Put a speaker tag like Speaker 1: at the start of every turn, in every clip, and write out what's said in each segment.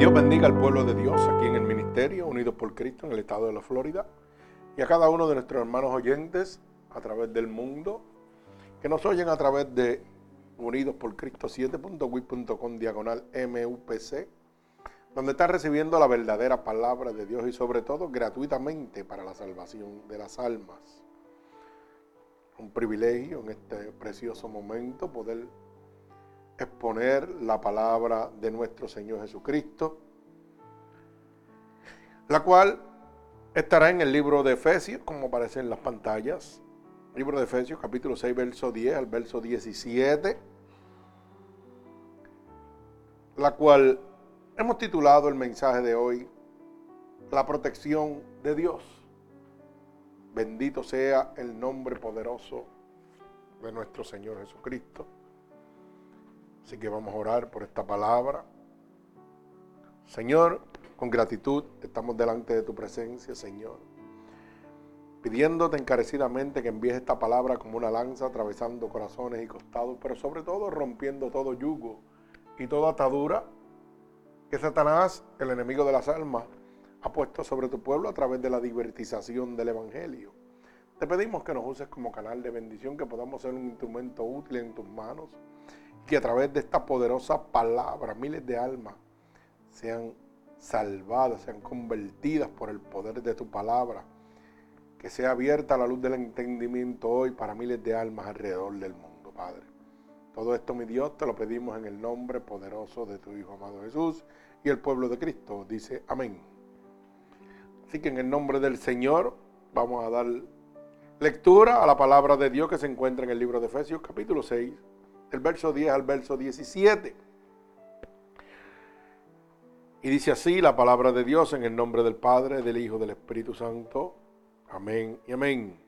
Speaker 1: Dios bendiga al pueblo de Dios aquí en el ministerio, unidos por Cristo en el estado de la Florida, y a cada uno de nuestros hermanos oyentes a través del mundo, que nos oyen a través de Unidos por Cristo 7.wit.com diagonal MUPC, donde están recibiendo la verdadera palabra de Dios y sobre todo gratuitamente para la salvación de las almas. Un privilegio en este precioso momento poder exponer la palabra de nuestro Señor Jesucristo, la cual estará en el libro de Efesios, como aparece en las pantallas. Libro de Efesios, capítulo 6, verso 10 al verso 17, la cual hemos titulado el mensaje de hoy, La protección de Dios. Bendito sea el nombre poderoso de nuestro Señor Jesucristo. Así que vamos a orar por esta palabra. Señor, con gratitud estamos delante de tu presencia, Señor. Pidiéndote encarecidamente que envíes esta palabra como una lanza atravesando corazones y costados, pero sobre todo rompiendo todo yugo y toda atadura que Satanás, el enemigo de las almas, ha puesto sobre tu pueblo a través de la divertización del Evangelio. Te pedimos que nos uses como canal de bendición, que podamos ser un instrumento útil en tus manos que a través de esta poderosa palabra miles de almas sean salvadas, sean convertidas por el poder de tu palabra. Que sea abierta la luz del entendimiento hoy para miles de almas alrededor del mundo, Padre. Todo esto, mi Dios, te lo pedimos en el nombre poderoso de tu Hijo amado Jesús y el pueblo de Cristo. Dice amén. Así que en el nombre del Señor vamos a dar lectura a la palabra de Dios que se encuentra en el libro de Efesios capítulo 6, el verso 10 al verso 17. Y dice así la palabra de Dios en el nombre del Padre, del Hijo, del Espíritu Santo. Amén y amén.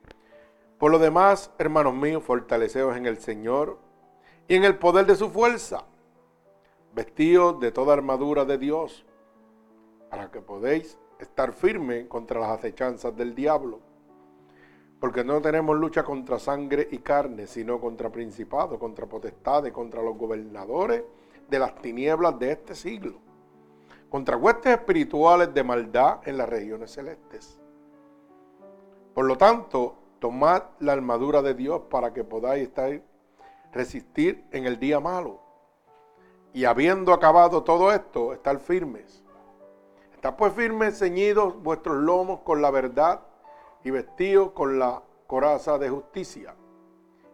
Speaker 1: Por lo demás, hermanos míos, fortaleceos en el Señor y en el poder de su fuerza, vestidos de toda armadura de Dios, para que podéis estar firmes contra las acechanzas del diablo porque no tenemos lucha contra sangre y carne, sino contra principados, contra potestades, contra los gobernadores de las tinieblas de este siglo, contra huestes espirituales de maldad en las regiones celestes. Por lo tanto, tomad la armadura de Dios para que podáis resistir en el día malo. Y habiendo acabado todo esto, estar firmes. Estad pues firmes, ceñidos vuestros lomos con la verdad y vestido con la coraza de justicia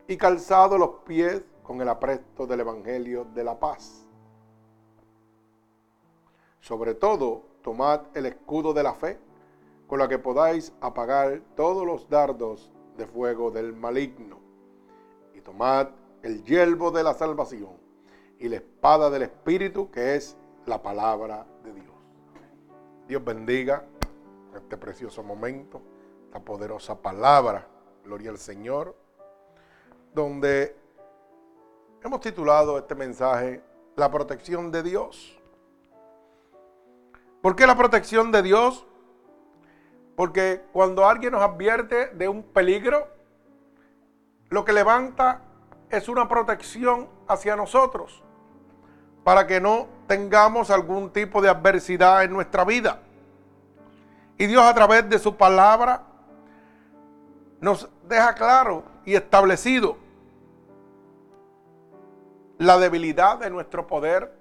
Speaker 1: y calzado los pies con el apresto del Evangelio de la paz. Sobre todo, tomad el escudo de la fe, con la que podáis apagar todos los dardos de fuego del maligno. Y tomad el yelmo de la salvación y la espada del Espíritu, que es la palabra de Dios. Dios bendiga este precioso momento la poderosa palabra, gloria al Señor, donde hemos titulado este mensaje La protección de Dios. ¿Por qué la protección de Dios? Porque cuando alguien nos advierte de un peligro, lo que levanta es una protección hacia nosotros, para que no tengamos algún tipo de adversidad en nuestra vida. Y Dios a través de su palabra nos deja claro y establecido la debilidad de nuestro poder.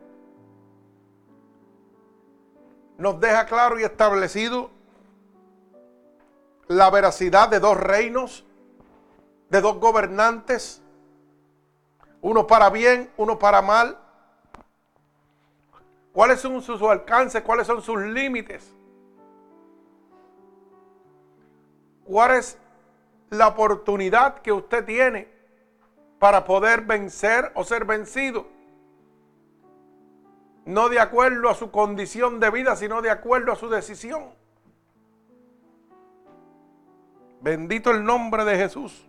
Speaker 1: Nos deja claro y establecido la veracidad de dos reinos, de dos gobernantes, uno para bien, uno para mal. ¿Cuáles son sus alcances? ¿Cuáles son sus límites? ¿Cuál es la oportunidad que usted tiene para poder vencer o ser vencido. No de acuerdo a su condición de vida, sino de acuerdo a su decisión. Bendito el nombre de Jesús.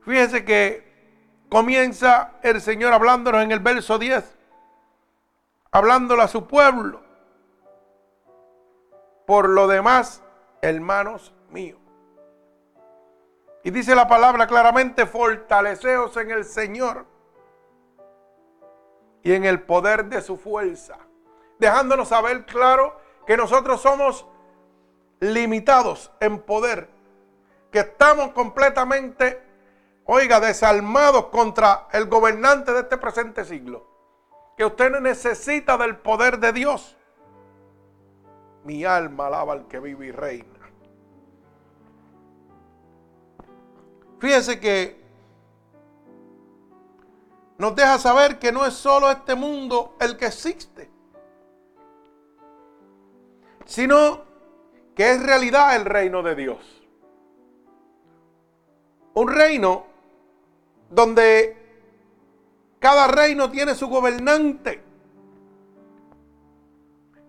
Speaker 1: Fíjese que comienza el Señor hablándonos en el verso 10, hablándole a su pueblo. Por lo demás, hermanos míos. Y dice la palabra claramente, fortaleceos en el Señor y en el poder de su fuerza. dejándonos saber claro que nosotros somos limitados en poder, que estamos completamente, oiga, desarmados contra el gobernante de este presente siglo, que usted necesita del poder de Dios. Mi alma alaba al que vive y reina. Fíjese que nos deja saber que no es solo este mundo el que existe, sino que es realidad el reino de Dios. Un reino donde cada reino tiene su gobernante.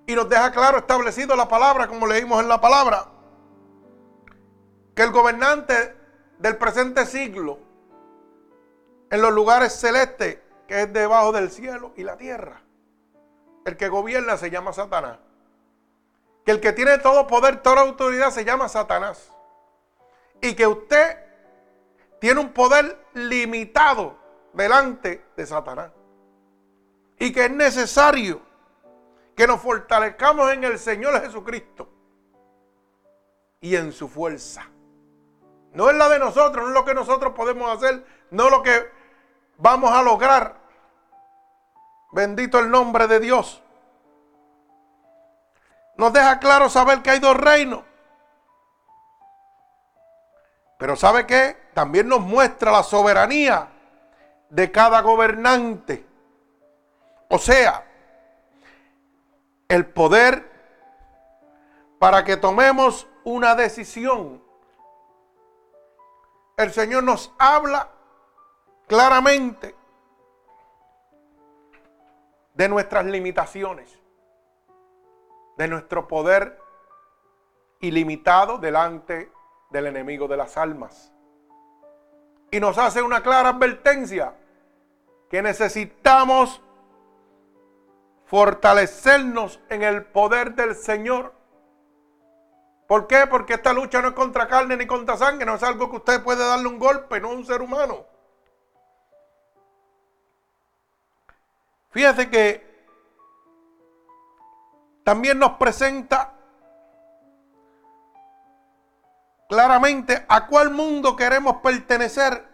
Speaker 1: Y nos deja claro establecido la palabra, como leímos en la palabra, que el gobernante del presente siglo, en los lugares celestes, que es debajo del cielo y la tierra, el que gobierna se llama Satanás. Que el que tiene todo poder, toda autoridad se llama Satanás. Y que usted tiene un poder limitado delante de Satanás. Y que es necesario que nos fortalezcamos en el Señor Jesucristo y en su fuerza. No es la de nosotros, no es lo que nosotros podemos hacer, no lo que vamos a lograr. Bendito el nombre de Dios. Nos deja claro saber que hay dos reinos. Pero ¿sabe qué? También nos muestra la soberanía de cada gobernante. O sea, el poder para que tomemos una decisión. El Señor nos habla claramente de nuestras limitaciones, de nuestro poder ilimitado delante del enemigo de las almas. Y nos hace una clara advertencia que necesitamos fortalecernos en el poder del Señor. ¿Por qué? Porque esta lucha no es contra carne ni contra sangre, no es algo que usted puede darle un golpe, no un ser humano. Fíjese que también nos presenta claramente a cuál mundo queremos pertenecer,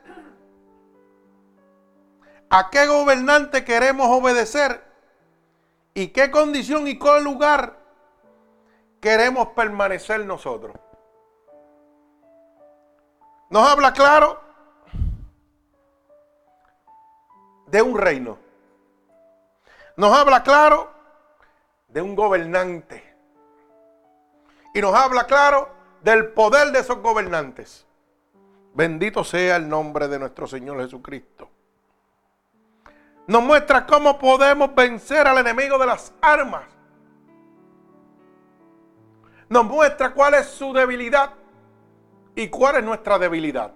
Speaker 1: a qué gobernante queremos obedecer y qué condición y qué lugar queremos permanecer nosotros. Nos habla claro de un reino. Nos habla claro de un gobernante. Y nos habla claro del poder de esos gobernantes. Bendito sea el nombre de nuestro Señor Jesucristo. Nos muestra cómo podemos vencer al enemigo de las armas. Nos muestra cuál es su debilidad y cuál es nuestra debilidad.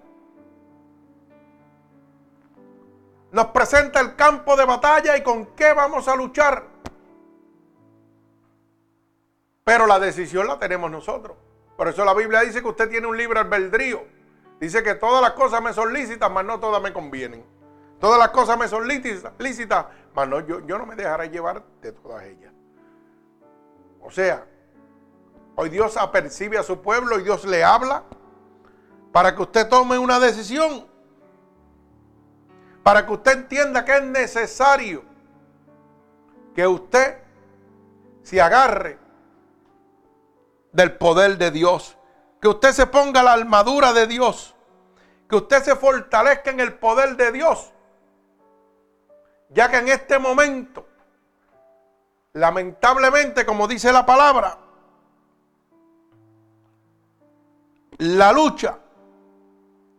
Speaker 1: nos presenta el campo de batalla y con qué vamos a luchar. Pero la decisión la tenemos nosotros. Por eso la Biblia dice que usted tiene un libre albedrío. Dice que todas las cosas me son lícitas, mas no todas me convienen. Todas las cosas me son lícitas, mas no, yo, yo no me dejaré llevar de todas ellas. O sea, hoy Dios apercibe a su pueblo y Dios le habla para que usted tome una decisión para que usted entienda que es necesario que usted se agarre del poder de Dios, que usted se ponga la armadura de Dios, que usted se fortalezca en el poder de Dios, ya que en este momento, lamentablemente, como dice la palabra, la lucha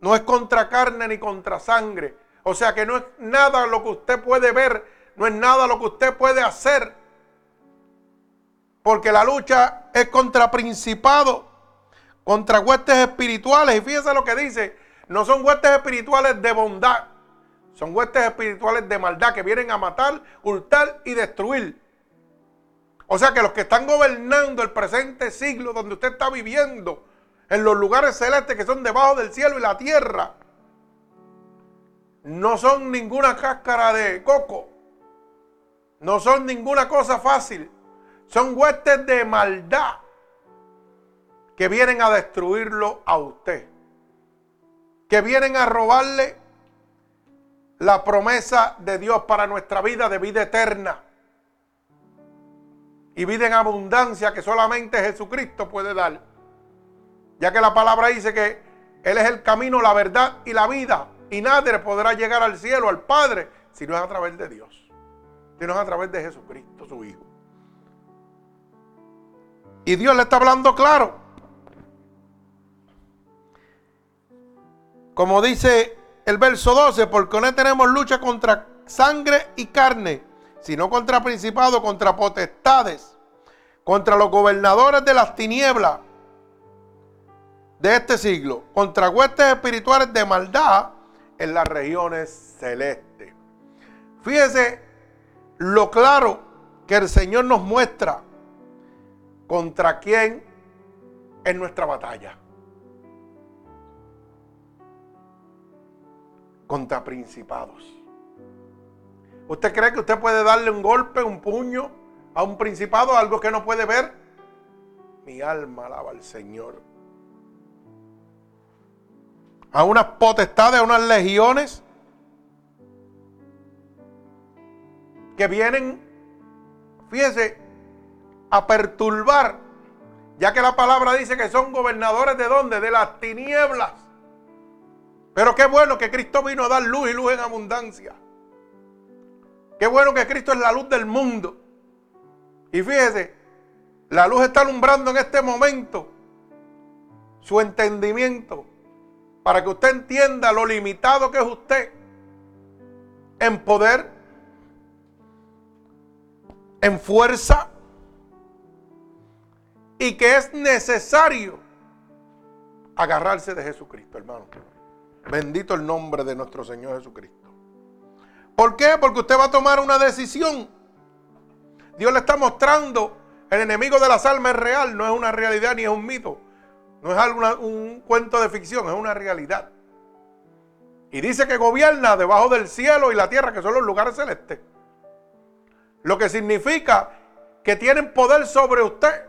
Speaker 1: no es contra carne ni contra sangre, o sea que no es nada lo que usted puede ver, no es nada lo que usted puede hacer. Porque la lucha es contra principados, contra huestes espirituales. Y fíjese lo que dice, no son huestes espirituales de bondad, son huestes espirituales de maldad que vienen a matar, hurtar y destruir. O sea que los que están gobernando el presente siglo donde usted está viviendo, en los lugares celestes que son debajo del cielo y la tierra, no son ninguna cáscara de coco. No son ninguna cosa fácil. Son huestes de maldad que vienen a destruirlo a usted. Que vienen a robarle la promesa de Dios para nuestra vida de vida eterna. Y vida en abundancia que solamente Jesucristo puede dar. Ya que la palabra dice que Él es el camino, la verdad y la vida. Y nadie podrá llegar al cielo, al Padre, si no es a través de Dios. Si no es a través de Jesucristo, su Hijo. Y Dios le está hablando claro. Como dice el verso 12, porque no tenemos lucha contra sangre y carne, sino contra principados, contra potestades, contra los gobernadores de las tinieblas de este siglo, contra huestes espirituales de maldad en las regiones celestes. Fíjese lo claro que el Señor nos muestra contra quién es nuestra batalla. Contra principados. ¿Usted cree que usted puede darle un golpe, un puño a un principado, algo que no puede ver? Mi alma alaba al Señor a unas potestades, a unas legiones que vienen, fíjese, a perturbar, ya que la palabra dice que son gobernadores de dónde? De las tinieblas. Pero qué bueno que Cristo vino a dar luz y luz en abundancia. Qué bueno que Cristo es la luz del mundo. Y fíjese, la luz está alumbrando en este momento su entendimiento para que usted entienda lo limitado que es usted en poder, en fuerza, y que es necesario agarrarse de Jesucristo, hermano. Bendito el nombre de nuestro Señor Jesucristo. ¿Por qué? Porque usted va a tomar una decisión. Dios le está mostrando el enemigo de las almas es real, no es una realidad ni es un mito. No es un cuento de ficción, es una realidad. Y dice que gobierna debajo del cielo y la tierra, que son los lugares celestes. Lo que significa que tienen poder sobre usted.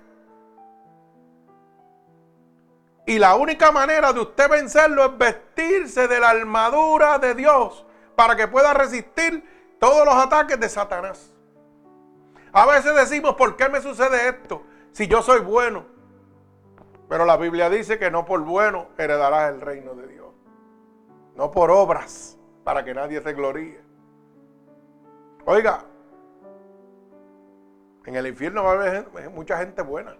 Speaker 1: Y la única manera de usted vencerlo es vestirse de la armadura de Dios para que pueda resistir todos los ataques de Satanás. A veces decimos, ¿por qué me sucede esto? Si yo soy bueno. Pero la Biblia dice que no por bueno heredarás el reino de Dios. No por obras, para que nadie se gloríe. Oiga, en el infierno va a haber mucha gente buena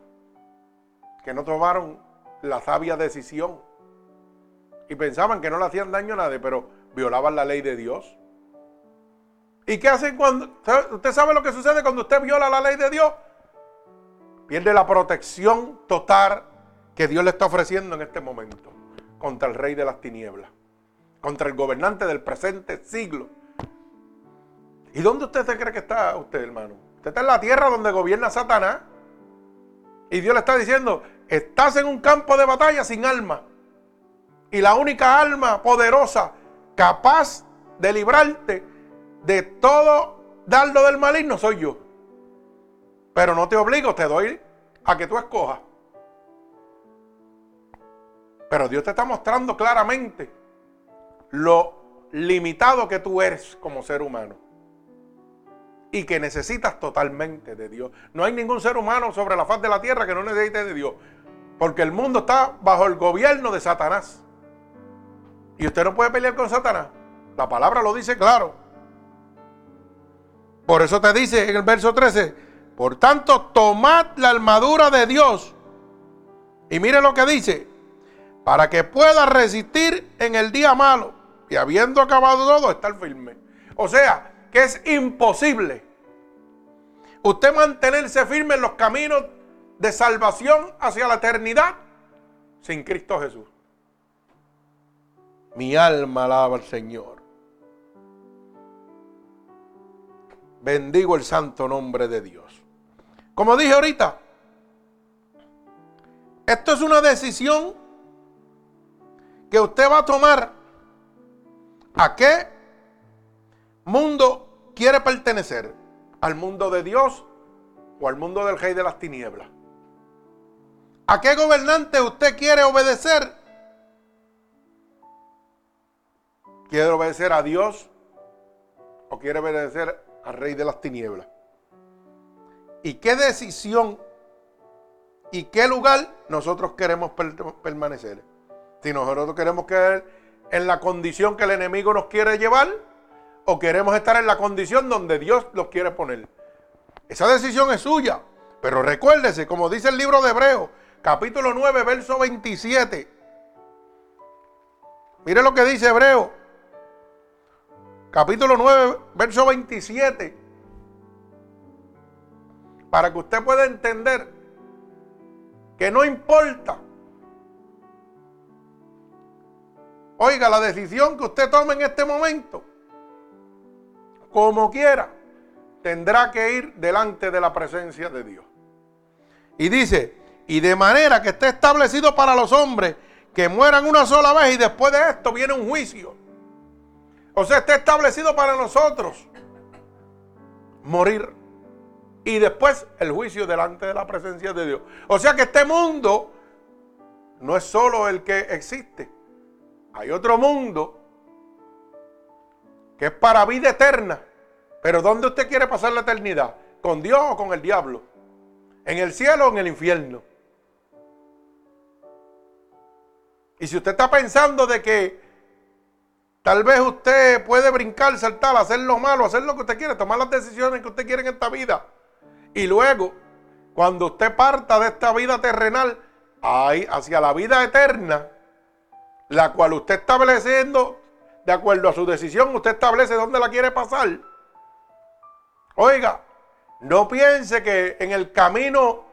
Speaker 1: que no tomaron la sabia decisión y pensaban que no le hacían daño a nadie, pero violaban la ley de Dios. ¿Y qué hacen cuando... ¿Usted sabe lo que sucede cuando usted viola la ley de Dios? Pierde la protección total que Dios le está ofreciendo en este momento contra el rey de las tinieblas, contra el gobernante del presente siglo. ¿Y dónde usted se cree que está usted, hermano? Usted está en la tierra donde gobierna Satanás. Y Dios le está diciendo, estás en un campo de batalla sin alma. Y la única alma poderosa capaz de librarte de todo dardo del maligno soy yo. Pero no te obligo, te doy a que tú escojas. Pero Dios te está mostrando claramente lo limitado que tú eres como ser humano. Y que necesitas totalmente de Dios. No hay ningún ser humano sobre la faz de la tierra que no necesite de Dios. Porque el mundo está bajo el gobierno de Satanás. Y usted no puede pelear con Satanás. La palabra lo dice claro. Por eso te dice en el verso 13, por tanto, tomad la armadura de Dios. Y mire lo que dice, para que pueda resistir en el día malo y habiendo acabado todo, estar firme. O sea, que es imposible usted mantenerse firme en los caminos de salvación hacia la eternidad sin Cristo Jesús. Mi alma alaba al Señor. Bendigo el santo nombre de Dios. Como dije ahorita, esto es una decisión que usted va a tomar a qué mundo quiere pertenecer. ¿Al mundo de Dios o al mundo del rey de las tinieblas? ¿A qué gobernante usted quiere obedecer? ¿Quiere obedecer a Dios o quiere obedecer al rey de las tinieblas? ¿Y qué decisión y qué lugar nosotros queremos permanecer? Si nosotros queremos quedar en la condición que el enemigo nos quiere llevar o queremos estar en la condición donde Dios los quiere poner. Esa decisión es suya. Pero recuérdese, como dice el libro de Hebreos, capítulo 9, verso 27. Mire lo que dice Hebreo. Capítulo 9, verso 27. Para que usted pueda entender que no importa. Oiga, la decisión que usted tome en este momento, como quiera, tendrá que ir delante de la presencia de Dios. Y dice, y de manera que esté establecido para los hombres que mueran una sola vez y después de esto viene un juicio. O sea, está establecido para nosotros morir y después el juicio delante de la presencia de Dios. O sea que este mundo no es solo el que existe. Hay otro mundo que es para vida eterna. Pero ¿dónde usted quiere pasar la eternidad? ¿Con Dios o con el diablo? ¿En el cielo o en el infierno? Y si usted está pensando de que tal vez usted puede brincar, saltar, hacer lo malo, hacer lo que usted quiere, tomar las decisiones que usted quiere en esta vida. Y luego, cuando usted parta de esta vida terrenal ahí, hacia la vida eterna, la cual usted estableciendo, de acuerdo a su decisión, usted establece dónde la quiere pasar. Oiga, no piense que en el camino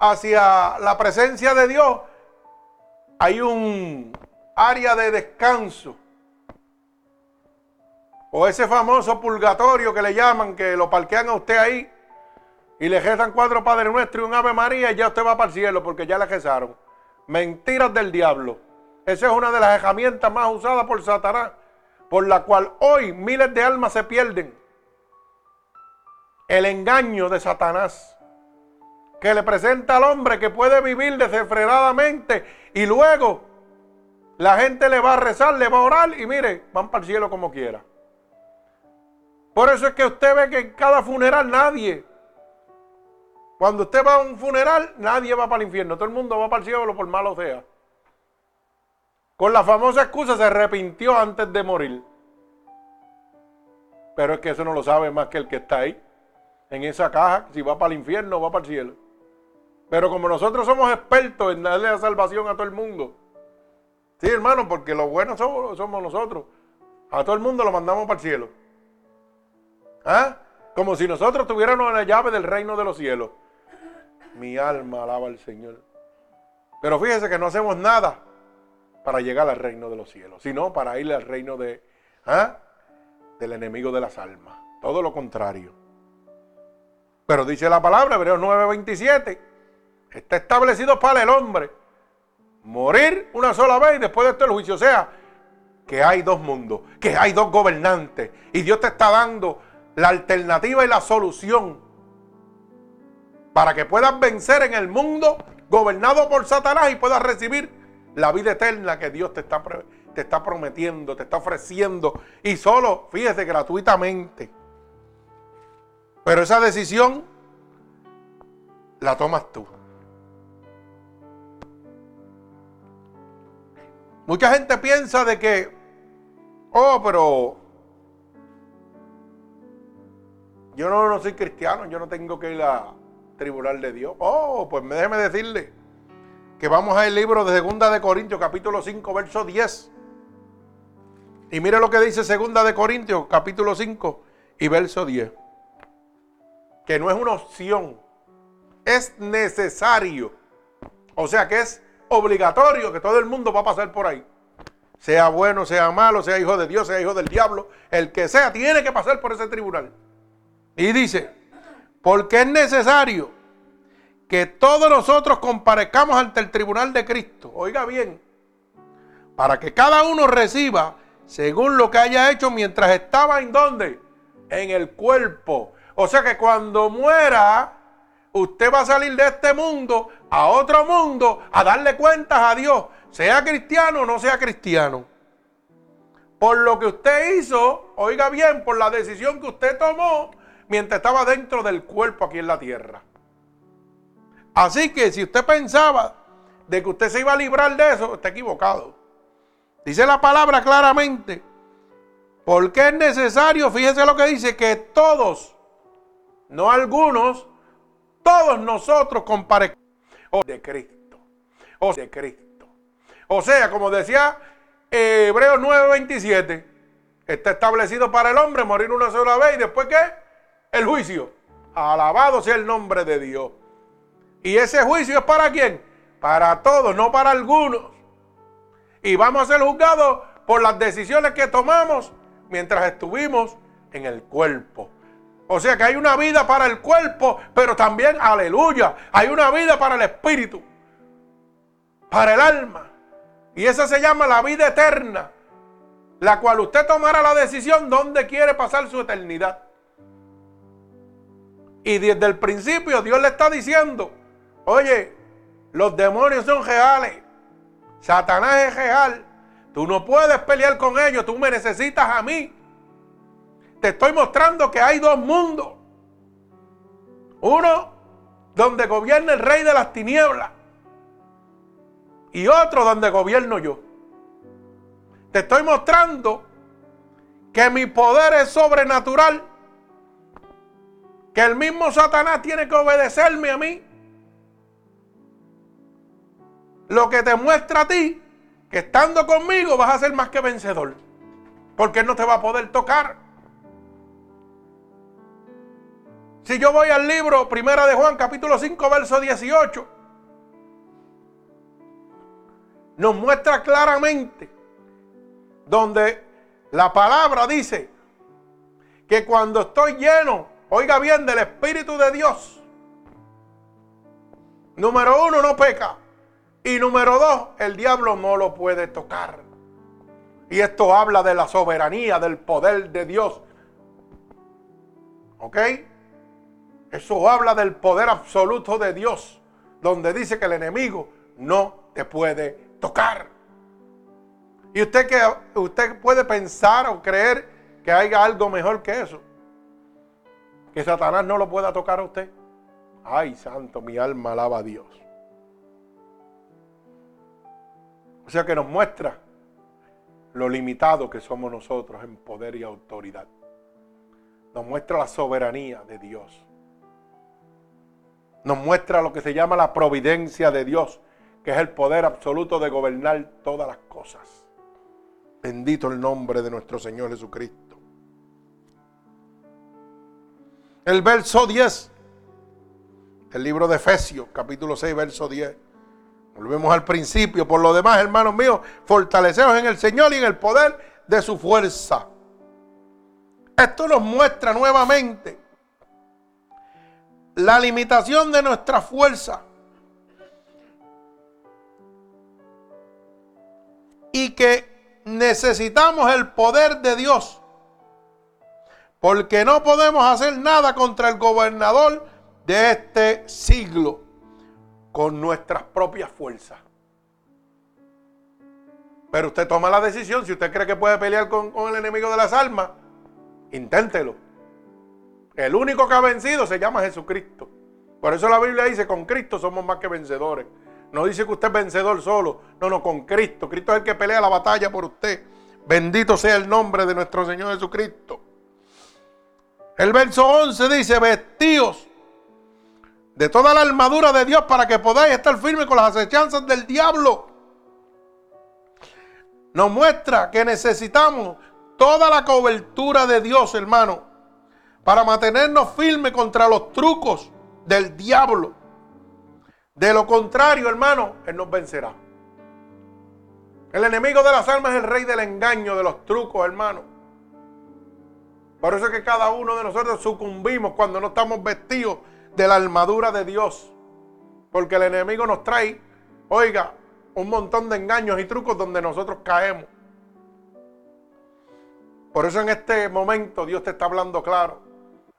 Speaker 1: hacia la presencia de Dios hay un área de descanso. O ese famoso purgatorio que le llaman, que lo parquean a usted ahí y le rezan cuatro Padre Nuestro y un Ave María y ya usted va para el cielo porque ya le rezaron. Mentiras del diablo. Esa es una de las herramientas más usadas por Satanás, por la cual hoy miles de almas se pierden. El engaño de Satanás que le presenta al hombre que puede vivir desenfrenadamente y luego la gente le va a rezar, le va a orar y mire, van para el cielo como quiera. Por eso es que usted ve que en cada funeral nadie, cuando usted va a un funeral, nadie va para el infierno, todo el mundo va para el cielo por malo sea. Con la famosa excusa se arrepintió antes de morir. Pero es que eso no lo sabe más que el que está ahí, en esa caja, si va para el infierno va para el cielo. Pero como nosotros somos expertos en darle la salvación a todo el mundo. Sí, hermano, porque los buenos somos, nosotros. A todo el mundo lo mandamos para el cielo. ¿Ah? Como si nosotros tuviéramos la llave del reino de los cielos. Mi alma alaba al Señor. Pero fíjese que no hacemos nada para llegar al reino de los cielos, sino para ir al reino de, ¿ah? del enemigo de las almas. Todo lo contrario. Pero dice la palabra, Hebreos 9:27 Está establecido para el hombre morir una sola vez y después de esto el juicio. O sea, que hay dos mundos, que hay dos gobernantes. Y Dios te está dando la alternativa y la solución para que puedas vencer en el mundo gobernado por Satanás y puedas recibir la vida eterna que Dios te está, te está prometiendo, te está ofreciendo. Y solo, fíjese, gratuitamente. Pero esa decisión la tomas tú. Mucha gente piensa de que, oh, pero yo no, no soy cristiano, yo no tengo que ir a tribunal de Dios. Oh, pues déjeme decirle que vamos al libro de Segunda de Corintios, capítulo 5, verso 10. Y mire lo que dice Segunda de Corintios, capítulo 5 y verso 10. Que no es una opción, es necesario. O sea que es obligatorio que todo el mundo va a pasar por ahí. Sea bueno, sea malo, sea hijo de Dios, sea hijo del diablo, el que sea, tiene que pasar por ese tribunal. Y dice, porque es necesario que todos nosotros comparezcamos ante el tribunal de Cristo. Oiga bien, para que cada uno reciba según lo que haya hecho mientras estaba en donde? En el cuerpo. O sea que cuando muera, usted va a salir de este mundo a otro mundo a darle cuentas a Dios, sea cristiano o no sea cristiano. Por lo que usted hizo, oiga bien, por la decisión que usted tomó mientras estaba dentro del cuerpo aquí en la tierra. Así que si usted pensaba de que usted se iba a librar de eso, está equivocado. Dice la palabra claramente, porque es necesario, fíjese lo que dice, que todos, no algunos, todos nosotros comparezcamos de Cristo, o de Cristo. O sea, como decía Hebreos 9:27, está establecido para el hombre morir una sola vez y después qué? El juicio. Alabado sea el nombre de Dios. Y ese juicio es para quién? Para todos, no para algunos. Y vamos a ser juzgados por las decisiones que tomamos mientras estuvimos en el cuerpo. O sea que hay una vida para el cuerpo, pero también, aleluya, hay una vida para el espíritu, para el alma. Y esa se llama la vida eterna, la cual usted tomará la decisión dónde quiere pasar su eternidad. Y desde el principio Dios le está diciendo, oye, los demonios son reales, Satanás es real, tú no puedes pelear con ellos, tú me necesitas a mí. Te estoy mostrando que hay dos mundos. Uno donde gobierna el rey de las tinieblas y otro donde gobierno yo. Te estoy mostrando que mi poder es sobrenatural, que el mismo Satanás tiene que obedecerme a mí. Lo que te muestra a ti que estando conmigo vas a ser más que vencedor, porque él no te va a poder tocar. Si yo voy al libro Primera de Juan, capítulo 5, verso 18, nos muestra claramente donde la palabra dice que cuando estoy lleno, oiga bien, del Espíritu de Dios, número uno, no peca. Y número dos, el diablo no lo puede tocar. Y esto habla de la soberanía, del poder de Dios. ¿Ok? Eso habla del poder absoluto de Dios, donde dice que el enemigo no te puede tocar. Y usted que usted puede pensar o creer que haya algo mejor que eso. Que Satanás no lo pueda tocar a usted. Ay, santo, mi alma alaba a Dios. O sea que nos muestra lo limitado que somos nosotros en poder y autoridad. Nos muestra la soberanía de Dios. Nos muestra lo que se llama la providencia de Dios que es el poder absoluto de gobernar todas las cosas. Bendito el nombre de nuestro Señor Jesucristo. El verso 10 el libro de Efesios, capítulo 6, verso 10. Volvemos al principio. Por lo demás, hermanos míos, fortaleceos en el Señor y en el poder de su fuerza. Esto nos muestra nuevamente la limitación de nuestra fuerza y que necesitamos el poder de Dios. Porque no podemos hacer nada contra el gobernador de este siglo con nuestras propias fuerzas. Pero usted toma la decisión, si usted cree que puede pelear con, el enemigo de las almas, inténtelo. El único que ha vencido se llama Jesucristo. Por eso la Biblia dice, con Cristo somos más que vencedores. No dice que usted es vencedor solo. No, no, con Cristo. Cristo es el que pelea la batalla por usted. Bendito sea el nombre de nuestro Señor Jesucristo. El verso 11 dice, vestíos de toda la armadura de Dios para que podáis estar firmes con las acechanzas del diablo. Nos muestra que necesitamos toda la cobertura de Dios, hermano, para mantenernos firmes contra los trucos del diablo. De lo contrario, hermano, Él nos vencerá. El enemigo de las almas es el rey del engaño, de los trucos, hermano. Por eso es que cada uno de nosotros sucumbimos cuando no estamos vestidos de la armadura de Dios. Porque el enemigo nos trae, oiga, un montón de engaños y trucos donde nosotros caemos. Por eso en este momento Dios te está hablando claro.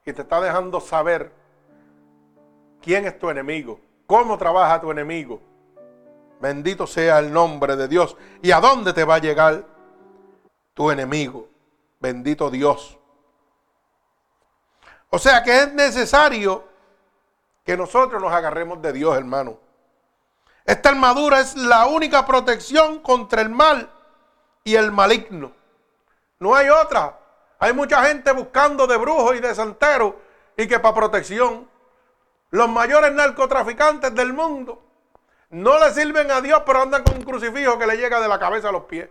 Speaker 1: y te está dejando saber quién es tu enemigo, cómo trabaja tu enemigo. Bendito sea el nombre de Dios. ¿Y a dónde te va a llegar tu enemigo? Bendito Dios. O sea que es necesario que nosotros nos agarremos de Dios, hermano. Esta armadura es la única protección contra el mal y el maligno. No hay otra. Hay mucha gente buscando de brujos y de santeros y que para protección. Los mayores narcotraficantes del mundo no le sirven a Dios, pero andan con un crucifijo que le llega de la cabeza a los pies.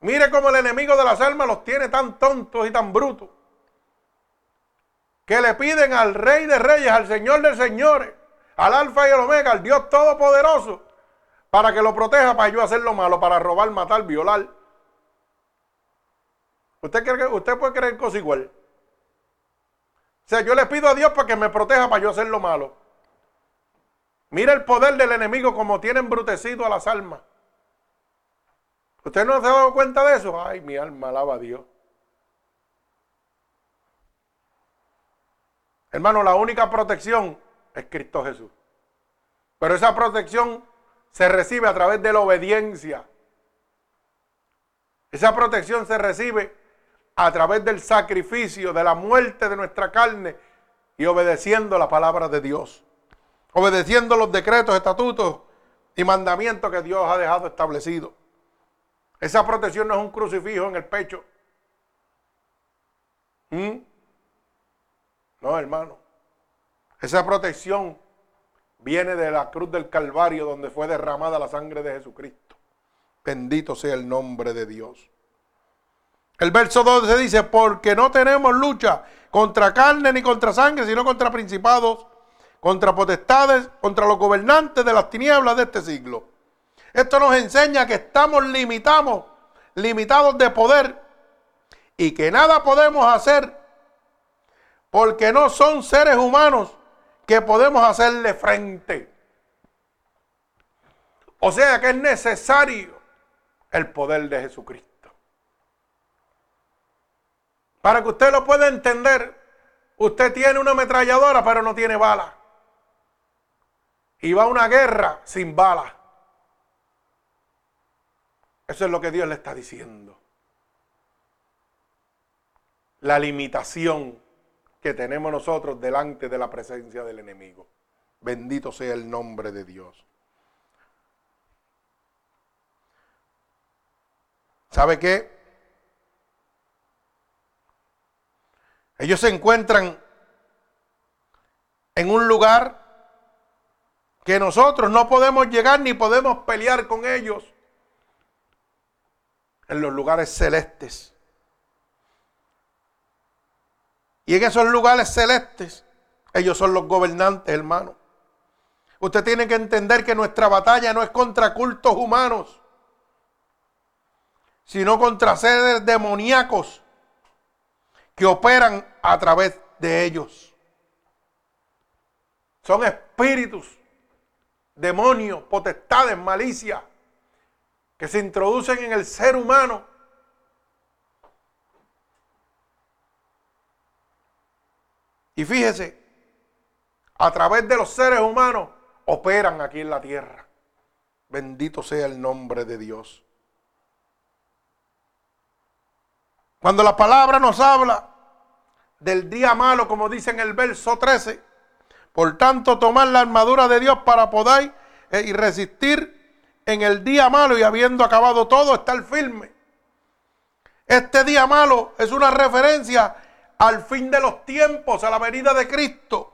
Speaker 1: Mire cómo el enemigo de las almas los tiene tan tontos y tan brutos. Que le piden al Rey de Reyes, al Señor de Señores, al Alfa y el Omega, al Dios Todopoderoso, para que lo proteja para yo hacer lo malo, para robar, matar, violar. ¿Usted, cree usted puede creer cosas igual? O sea, yo le pido a Dios para que me proteja para yo hacer lo malo. Mira el poder del enemigo como tiene embrutecido a las almas. ¿Usted no se ha dado cuenta de eso? Ay, mi alma alaba a Dios. Hermano, la única protección es Cristo Jesús. Pero esa protección se recibe a través de la obediencia. Esa protección se recibe a través del sacrificio, de la muerte de nuestra carne y obedeciendo la palabra de Dios. Obedeciendo los decretos, estatutos y mandamientos que Dios ha dejado establecido. Esa protección no es un crucifijo en el pecho. ¿Mm? No, hermano. Esa protección viene de la cruz del Calvario donde fue derramada la sangre de Jesucristo. Bendito sea el nombre de Dios. El verso 12 dice, porque no tenemos lucha contra carne ni contra sangre, sino contra principados, contra potestades, contra los gobernantes de las tinieblas de este siglo. Esto nos enseña que estamos limitados, limitados de poder y que nada podemos hacer porque no son seres humanos que podemos hacerle frente. O sea que es necesario el poder de Jesucristo. Para que usted lo pueda entender, usted tiene una ametralladora pero no tiene bala. Y va a una guerra sin bala. Eso es lo que Dios le está diciendo. La limitación que tenemos nosotros delante de la presencia del enemigo. Bendito sea el nombre de Dios. ¿Sabe qué? Ellos se encuentran en un lugar que nosotros no podemos llegar ni podemos pelear con ellos. En los lugares celestes. Y en esos lugares celestes, ellos son los gobernantes, hermano. Usted tiene que entender que nuestra batalla no es contra cultos humanos, sino contra seres demoníacos que operan a través de ellos. Son espíritus, demonios, potestades, malicia, que se introducen en el ser humano. Y fíjese, a través de los seres humanos operan aquí en la tierra. Bendito sea el nombre de Dios. Cuando la palabra nos habla del día malo, como dice en el verso 13, por tanto tomar la armadura de Dios para poder eh, y resistir en el día malo y habiendo acabado todo, estar firme. Este día malo es una referencia al fin de los tiempos, a la venida de Cristo,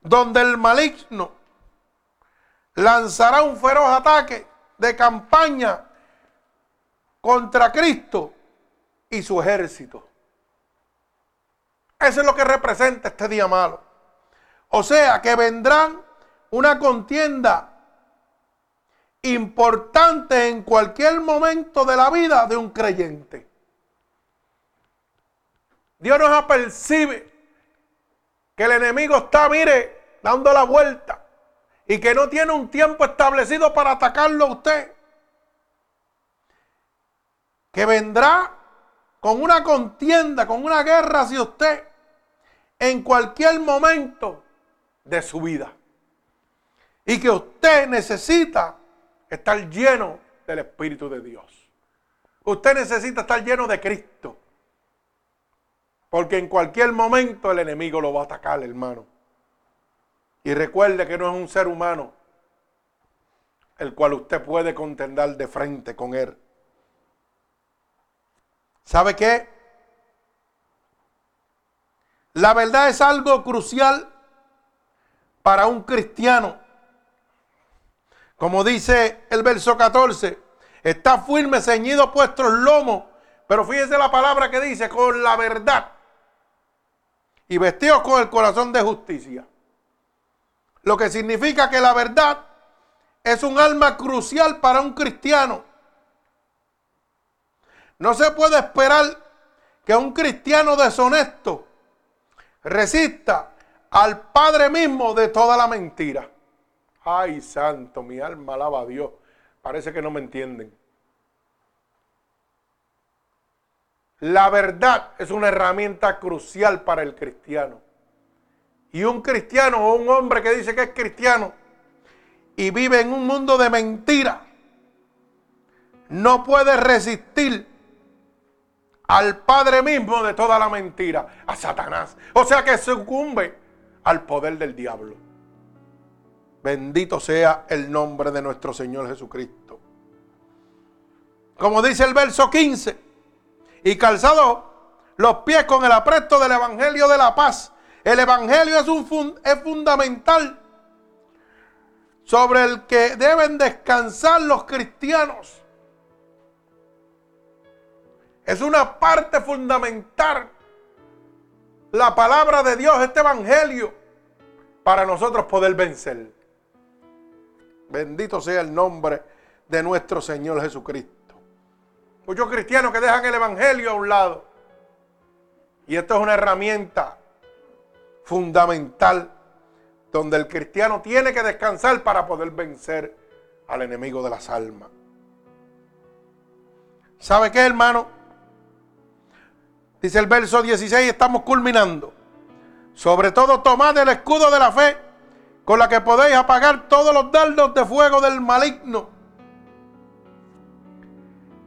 Speaker 1: donde el maligno lanzará un feroz ataque de campaña contra Cristo y su ejército. Eso es lo que representa este día malo. O sea que vendrán una contienda importante en cualquier momento de la vida de un creyente. Dios nos apercibe que el enemigo está, mire, dando la vuelta y que no tiene un tiempo establecido para atacarlo a usted. Que vendrá con una contienda, con una guerra hacia usted en cualquier momento de su vida. Y que usted necesita estar lleno del Espíritu de Dios. Usted necesita estar lleno de Cristo. Porque en cualquier momento el enemigo lo va a atacar, hermano. Y recuerde que no es un ser humano el cual usted puede contender de frente con él. ¿Sabe qué? La verdad es algo crucial para un cristiano. Como dice el verso 14, está firme, ceñido vuestros lomos. Pero fíjese la palabra que dice, con la verdad. Y vestidos con el corazón de justicia. Lo que significa que la verdad es un alma crucial para un cristiano. No se puede esperar que un cristiano deshonesto resista al Padre mismo de toda la mentira. Ay, santo, mi alma alaba a Dios. Parece que no me entienden. La verdad es una herramienta crucial para el cristiano. Y un cristiano o un hombre que dice que es cristiano y vive en un mundo de mentira no puede resistir al Padre mismo de toda la mentira, a Satanás. O sea que sucumbe al poder del diablo. Bendito sea el nombre de nuestro Señor Jesucristo. Como dice el verso 15, y calzado los pies con el apresto del Evangelio de la paz. El Evangelio es, un es fundamental sobre el que deben descansar los cristianos. Es una parte fundamental la palabra de Dios, este evangelio, para nosotros poder vencer. Bendito sea el nombre de nuestro Señor Jesucristo. Muchos cristianos que dejan el evangelio a un lado. Y esto es una herramienta fundamental donde el cristiano tiene que descansar para poder vencer al enemigo de las almas. ¿Sabe qué, hermano? Dice el verso 16, estamos culminando. Sobre todo tomad el escudo de la fe con la que podéis apagar todos los dardos de fuego del maligno.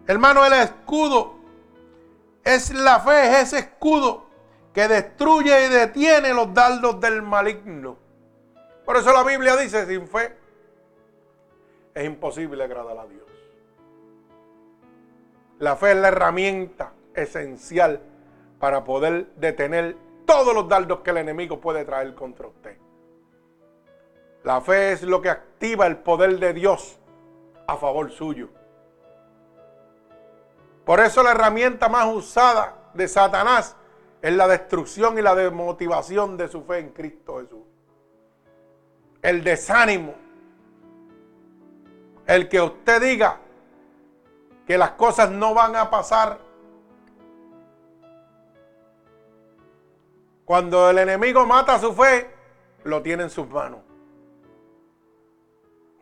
Speaker 1: Hermano, el escudo es la fe, es ese escudo que destruye y detiene los dardos del maligno. Por eso la Biblia dice, sin fe es imposible agradar a Dios. La fe es la herramienta esencial para poder detener todos los dardos que el enemigo puede traer contra usted. La fe es lo que activa el poder de Dios a favor suyo. Por eso la herramienta más usada de Satanás es la destrucción y la desmotivación de su fe en Cristo Jesús. El desánimo. El que usted diga que las cosas no van a pasar Cuando el enemigo mata su fe, lo tiene en sus manos.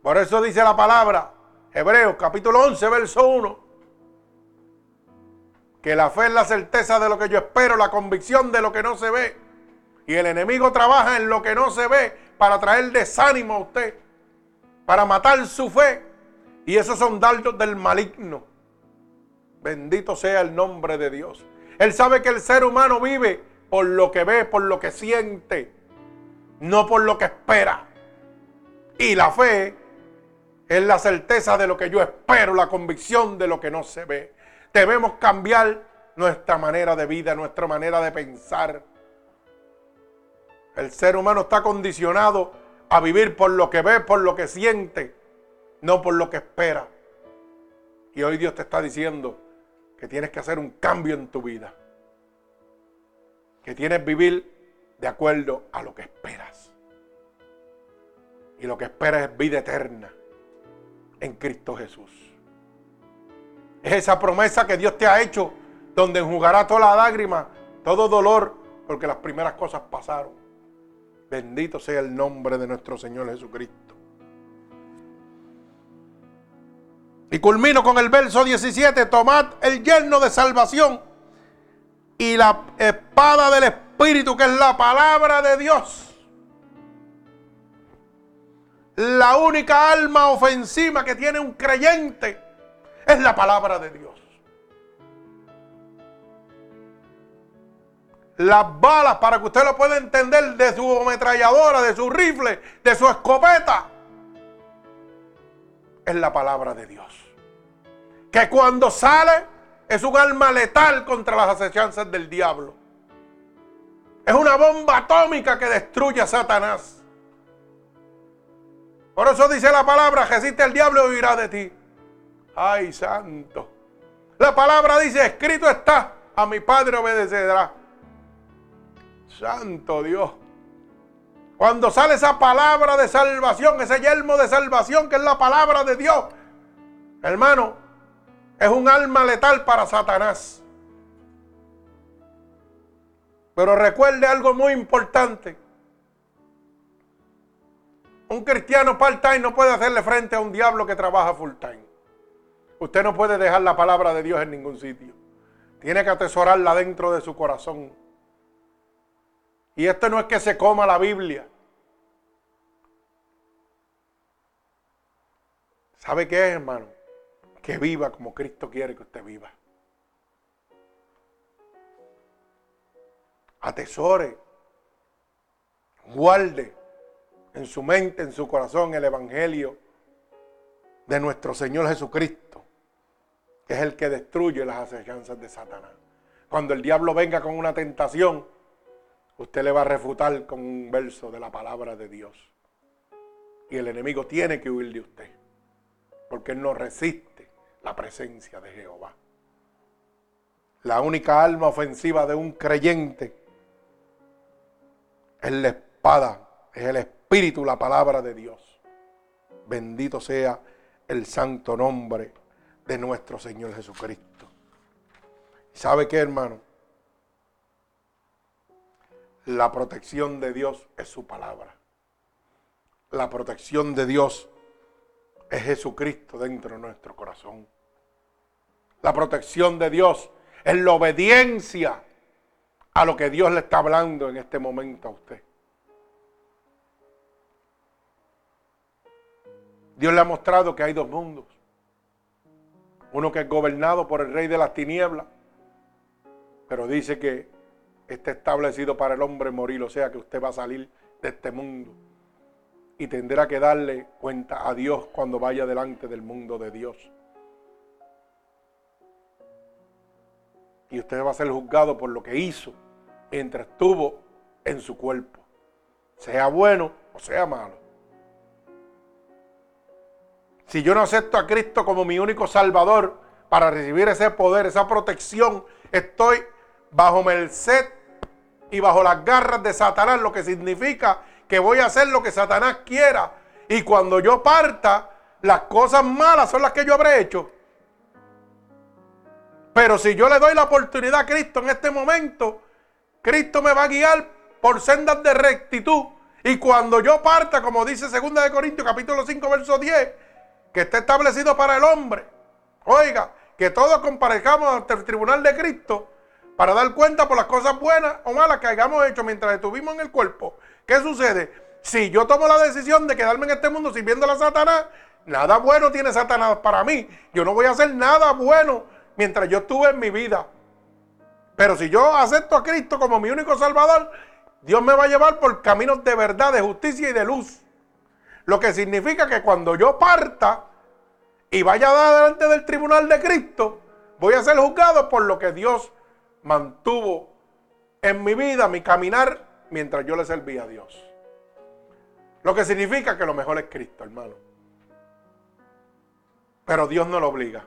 Speaker 1: Por eso dice la palabra, Hebreos capítulo 11, verso 1, que la fe es la certeza de lo que yo espero, la convicción de lo que no se ve. Y el enemigo trabaja en lo que no se ve para traer desánimo a usted, para matar su fe. Y esos son dardos del maligno. Bendito sea el nombre de Dios. Él sabe que el ser humano vive por lo que ve, por lo que siente, no por lo que espera. Y la fe es la certeza de lo que yo espero, la convicción de lo que no se ve. Debemos cambiar nuestra manera de vida, nuestra manera de pensar. El ser humano está condicionado a vivir por lo que ve, por lo que siente, no por lo que espera. Y hoy Dios te está diciendo que tienes que hacer un cambio en tu vida que tienes que vivir de acuerdo a lo que esperas. Y lo que esperas es vida eterna en Cristo Jesús. Es esa promesa que Dios te ha hecho, donde enjugará toda lágrima, todo dolor, porque las primeras cosas pasaron. Bendito sea el nombre de nuestro Señor Jesucristo. Y culmino con el verso 17, tomad el yerno de salvación y la espada del Espíritu, que es la palabra de Dios. La única alma ofensiva que tiene un creyente es la palabra de Dios. Las balas, para que usted lo pueda entender, de su ametralladora, de su rifle, de su escopeta, es la palabra de Dios. Que cuando sale es un arma letal contra las asechanzas del diablo. Es una bomba atómica que destruye a Satanás. Por eso dice la palabra, resiste al diablo y de ti. Ay, santo. La palabra dice, escrito está, a mi Padre obedecerá. Santo Dios. Cuando sale esa palabra de salvación, ese yelmo de salvación que es la palabra de Dios, hermano, es un alma letal para Satanás. Pero recuerde algo muy importante. Un cristiano part-time no puede hacerle frente a un diablo que trabaja full-time. Usted no puede dejar la palabra de Dios en ningún sitio. Tiene que atesorarla dentro de su corazón. Y esto no es que se coma la Biblia. ¿Sabe qué es, hermano? Que viva como Cristo quiere que usted viva. Atesore, guarde en su mente, en su corazón, el Evangelio de nuestro Señor Jesucristo, que es el que destruye las asechanzas de Satanás. Cuando el diablo venga con una tentación, usted le va a refutar con un verso de la palabra de Dios. Y el enemigo tiene que huir de usted, porque él no resiste la presencia de Jehová. La única alma ofensiva de un creyente es la espada, es el espíritu, la palabra de Dios. Bendito sea el santo nombre de nuestro Señor Jesucristo. ¿Sabe qué, hermano? La protección de Dios es su palabra. La protección de Dios es Jesucristo dentro de nuestro corazón. La protección de Dios es la obediencia a lo que Dios le está hablando en este momento a usted. Dios le ha mostrado que hay dos mundos. Uno que es gobernado por el rey de las tinieblas, pero dice que está establecido para el hombre morir, o sea que usted va a salir de este mundo y tendrá que darle cuenta a Dios cuando vaya delante del mundo de Dios. Y usted va a ser juzgado por lo que hizo mientras estuvo en su cuerpo, sea bueno o sea malo. Si yo no acepto a Cristo como mi único Salvador para recibir ese poder, esa protección, estoy bajo merced y bajo las garras de Satanás, lo que significa que voy a hacer lo que Satanás quiera. Y cuando yo parta, las cosas malas son las que yo habré hecho. Pero si yo le doy la oportunidad a Cristo en este momento, Cristo me va a guiar por sendas de rectitud. Y cuando yo parta, como dice 2 de Corintios capítulo 5 verso 10, que está establecido para el hombre. Oiga, que todos comparezcamos ante el tribunal de Cristo para dar cuenta por las cosas buenas o malas que hayamos hecho mientras estuvimos en el cuerpo. ¿Qué sucede? Si yo tomo la decisión de quedarme en este mundo sirviendo a Satanás, nada bueno tiene Satanás para mí. Yo no voy a hacer nada bueno mientras yo estuve en mi vida. Pero si yo acepto a Cristo como mi único Salvador, Dios me va a llevar por caminos de verdad, de justicia y de luz. Lo que significa que cuando yo parta y vaya delante del tribunal de Cristo, voy a ser juzgado por lo que Dios mantuvo en mi vida, mi caminar, mientras yo le servía a Dios. Lo que significa que lo mejor es Cristo, hermano. Pero Dios no lo obliga.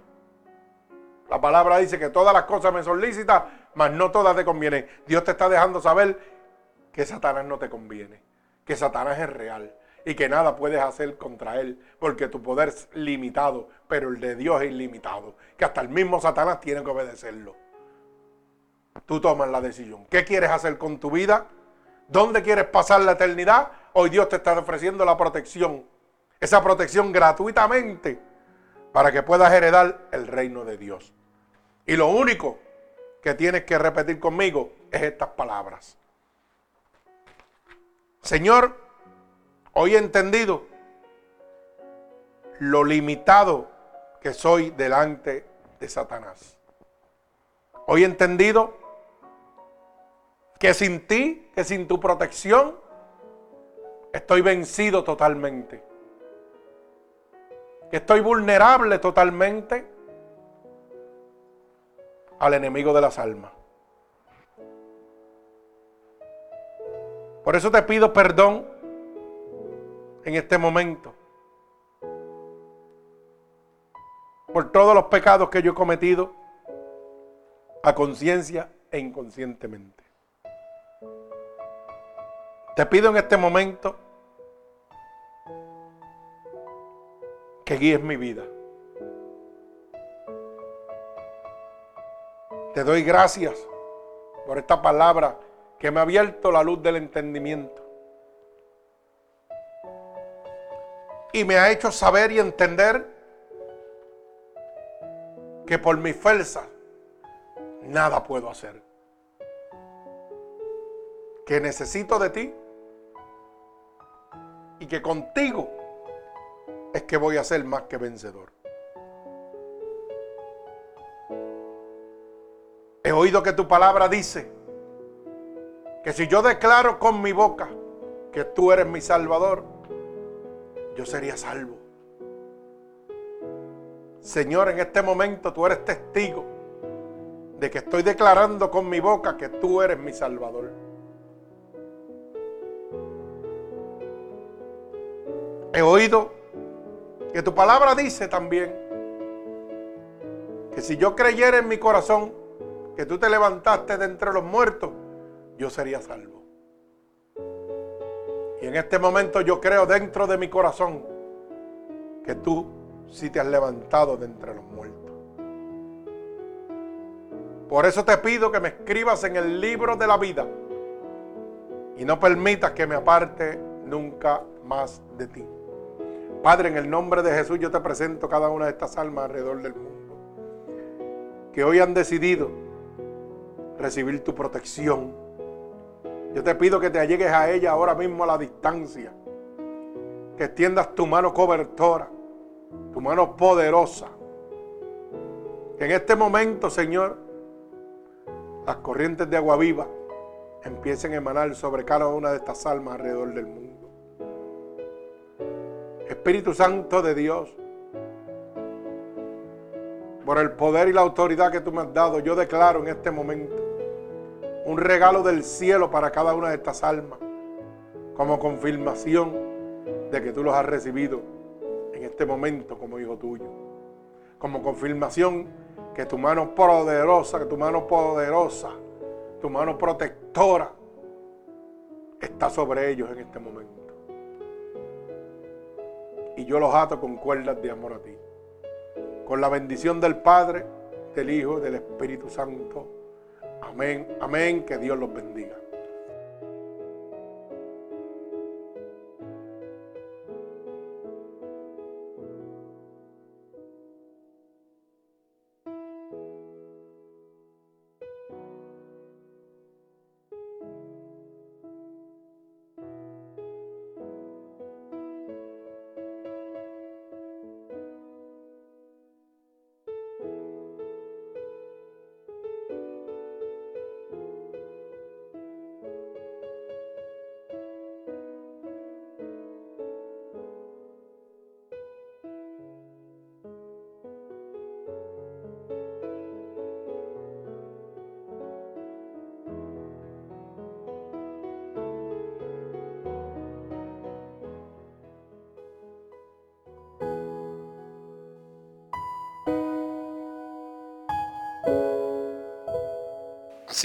Speaker 1: La palabra dice que todas las cosas me son lícitas, mas no todas te convienen. Dios te está dejando saber que Satanás no te conviene, que Satanás es real, y que nada puedes hacer contra él, porque tu poder es limitado, pero el de Dios es ilimitado, que hasta el mismo Satanás tiene que obedecerlo. Tú tomas la decisión. ¿Qué quieres hacer con tu vida? ¿Dónde quieres pasar la eternidad? Hoy Dios te está ofreciendo la protección, esa protección gratuitamente, para que puedas heredar el reino de Dios. Y lo único que tienes que repetir conmigo es estas palabras. Señor, hoy he entendido lo limitado que soy delante de Satanás. Hoy he entendido que sin ti, que sin tu protección, estoy vencido totalmente. Que estoy vulnerable totalmente al enemigo de las almas. Por eso te pido perdón en este momento. Por todos los pecados que yo he cometido a conciencia e inconscientemente. Te pido en este momento que guíes mi vida. Te doy gracias por esta palabra que me ha abierto la luz del entendimiento. Y me ha hecho saber y entender que por mi fuerza nada puedo hacer. Que necesito de ti y que contigo es que voy a ser más que vencedor. He oído que tu palabra dice que si yo declaro con mi boca que tú eres mi salvador, yo sería salvo. Señor, en este momento tú eres testigo de que estoy declarando con mi boca que tú eres mi salvador. He oído que tu palabra dice también que si yo creyera en mi corazón que tú te levantaste de entre los muertos, yo sería salvo. Y en este momento yo creo dentro de mi corazón que tú sí te has levantado de entre los muertos. Por eso te pido que me escribas en el libro de la vida y no permitas que me aparte nunca más de ti. Padre, en el nombre de Jesús yo te presento cada una de estas almas alrededor del mundo que hoy han decidido recibir tu protección. Yo te pido que te allegues a ella ahora mismo a la distancia, que extiendas tu mano cobertora, tu mano poderosa. Que en este momento, Señor, las corrientes de agua viva empiecen a emanar sobre cada una de estas almas alrededor del mundo. Espíritu Santo de Dios, por el poder y la autoridad que tú me has dado, yo declaro en este momento un regalo del cielo para cada una de estas almas, como confirmación de que tú los has recibido en este momento como hijo tuyo, como confirmación que tu mano poderosa, que tu mano poderosa, tu mano protectora está sobre ellos en este momento y yo los ato con cuerdas de amor a ti. Con la bendición del Padre, del Hijo, del Espíritu Santo. Amén, amén, que Dios los bendiga.